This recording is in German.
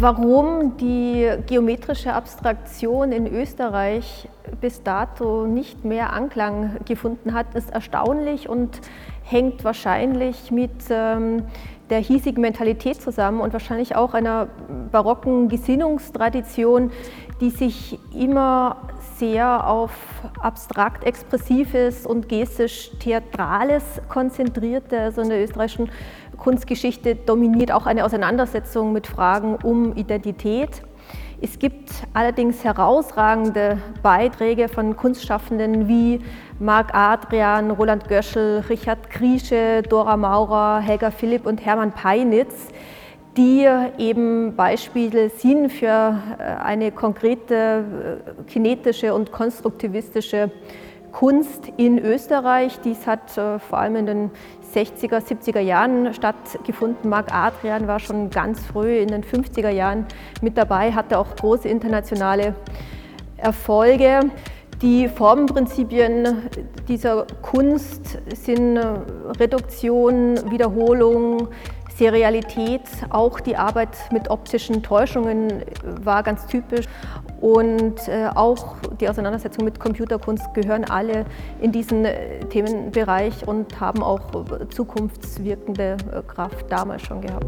Warum die geometrische Abstraktion in Österreich bis dato nicht mehr Anklang gefunden hat, ist erstaunlich und hängt wahrscheinlich mit ähm, der hiesigen Mentalität zusammen und wahrscheinlich auch einer barocken Gesinnungstradition, die sich immer sehr auf abstrakt Expressives und gestisch Theatrales konzentrierte. Also in der österreichischen Kunstgeschichte dominiert auch eine Auseinandersetzung mit Fragen um Identität. Es gibt allerdings herausragende Beiträge von Kunstschaffenden wie Marc Adrian, Roland Göschel, Richard Kriesche, Dora Maurer, Helga Philipp und Hermann Peinitz, die eben Beispiele sind für äh, eine konkrete äh, kinetische und konstruktivistische Kunst in Österreich. Dies hat äh, vor allem in den 60er, 70er Jahren stattgefunden. Marc Adrian war schon ganz früh in den 50er Jahren mit dabei, hatte auch große internationale Erfolge. Die Formenprinzipien dieser Kunst sind Reduktion, Wiederholung, Serialität, auch die Arbeit mit optischen Täuschungen war ganz typisch und äh, auch die Auseinandersetzung mit Computerkunst gehören alle in diesen äh, Themenbereich und haben auch zukunftswirkende äh, Kraft damals schon gehabt.